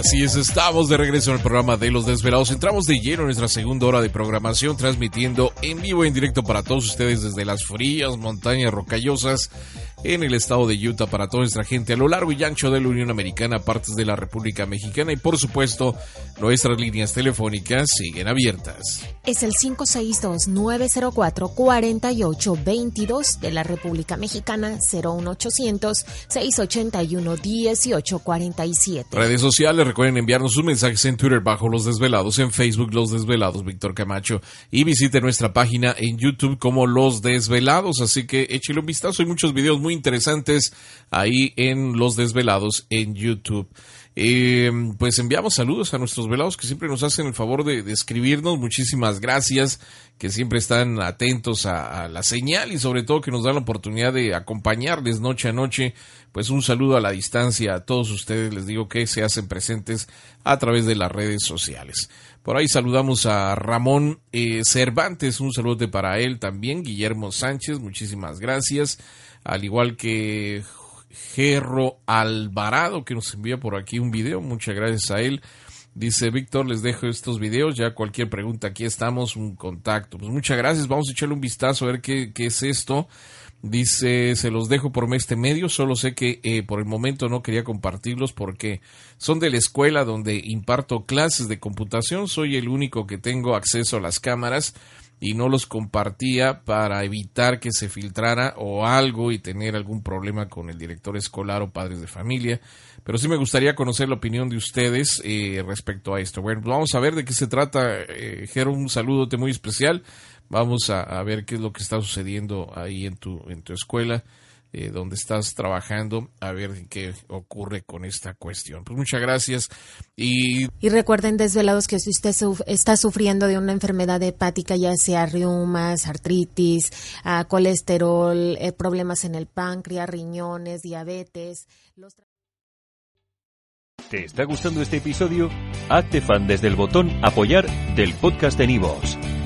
Así es, estamos de regreso en el programa de Los Desvelados. Entramos de lleno en nuestra segunda hora de programación, transmitiendo en vivo y en directo para todos ustedes desde las frías montañas rocallosas en el estado de Utah para toda nuestra gente a lo largo y ancho de la Unión Americana, partes de la República Mexicana y por supuesto nuestras líneas telefónicas siguen abiertas. Es el 562-904-4822 de la República Mexicana 01800-681-1847. Redes sociales, recuerden enviarnos sus mensajes en Twitter bajo Los Desvelados, en Facebook Los Desvelados, Víctor Camacho y visite nuestra página en YouTube como Los Desvelados, así que échale un vistazo, hay muchos videos muy interesantes ahí en Los Desvelados en YouTube. Eh, pues enviamos saludos a nuestros velados que siempre nos hacen el favor de, de escribirnos. Muchísimas gracias, que siempre están atentos a, a, la señal y sobre todo que nos dan la oportunidad de acompañarles noche a noche. Pues un saludo a la distancia a todos ustedes. Les digo que se hacen presentes a través de las redes sociales. Por ahí saludamos a Ramón eh, Cervantes, un saludo para él también. Guillermo Sánchez, muchísimas gracias. Al igual que Gerro Alvarado, que nos envía por aquí un video. Muchas gracias a él. Dice Víctor, les dejo estos videos. Ya cualquier pregunta, aquí estamos, un contacto. Pues muchas gracias. Vamos a echarle un vistazo a ver qué, qué es esto. Dice, se los dejo por este medio, solo sé que eh, por el momento no quería compartirlos porque son de la escuela donde imparto clases de computación, soy el único que tengo acceso a las cámaras y no los compartía para evitar que se filtrara o algo y tener algún problema con el director escolar o padres de familia. Pero sí me gustaría conocer la opinión de ustedes eh, respecto a esto. Bueno, vamos a ver de qué se trata. Eh, Jero, un saludote muy especial. Vamos a, a, ver qué es lo que está sucediendo ahí en tu, en tu escuela. Eh, donde estás trabajando, a ver qué ocurre con esta cuestión. Pues muchas gracias. Y, y recuerden, desvelados, que si usted suf está sufriendo de una enfermedad hepática, ya sea reumas, artritis, uh, colesterol, eh, problemas en el páncreas, riñones, diabetes. Los... ¿Te está gustando este episodio? Hazte fan desde el botón Apoyar del podcast de Nivos.